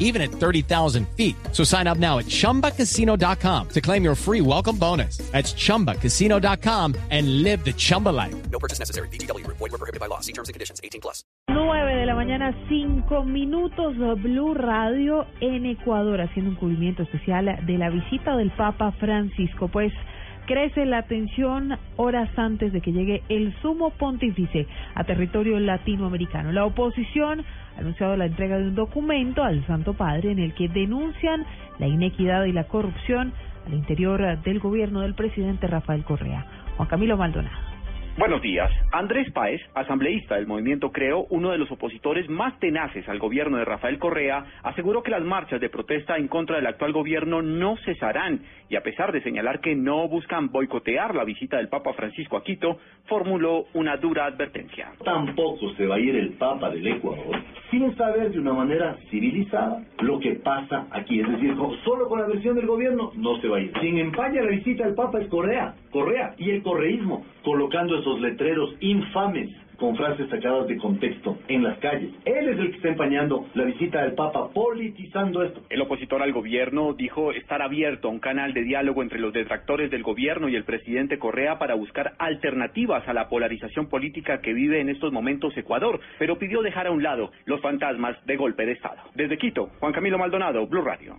even at 30,000 feet. So sign up now at chumbacasino.com to claim your free welcome bonus. That's chumbacasino.com and live the Chumba life. No purchase necessary. BGW. Void were prohibited by law. See terms and conditions. 18 plus. 9 de la mañana, 5 minutos, Blue Radio en Ecuador, haciendo un cubrimiento especial de la visita del Papa Francisco. Pues crece la tensión horas antes de que llegue el sumo pontífice a territorio latinoamericano. La oposición ha anunciado la entrega de un documento al Santo Padre en el que denuncian la inequidad y la corrupción al interior del gobierno del presidente Rafael Correa. Juan Camilo Maldonado. Buenos días. Andrés Páez, asambleísta del movimiento Creo, uno de los opositores más tenaces al gobierno de Rafael Correa, aseguró que las marchas de protesta en contra del actual gobierno no cesarán y a pesar de señalar que no buscan boicotear la visita del Papa Francisco a Quito, formuló una dura advertencia. Tampoco se va a ir el Papa del Ecuador sin saber de una manera civilizada lo que pasa aquí. Es decir, solo con la versión del gobierno no se va a ir. Quien empaña la visita del Papa es Correa, Correa y el correísmo, colocando esos letreros infames con frases sacadas de contexto en las calles. Él es el que está empañando la visita del Papa, politizando esto. El opositor al gobierno dijo estar abierto a un canal de diálogo entre los detractores del gobierno y el presidente Correa para buscar alternativas a la polarización política que vive en estos momentos Ecuador, pero pidió dejar a un lado los fantasmas de golpe de Estado. Desde Quito, Juan Camilo Maldonado, Blue Radio.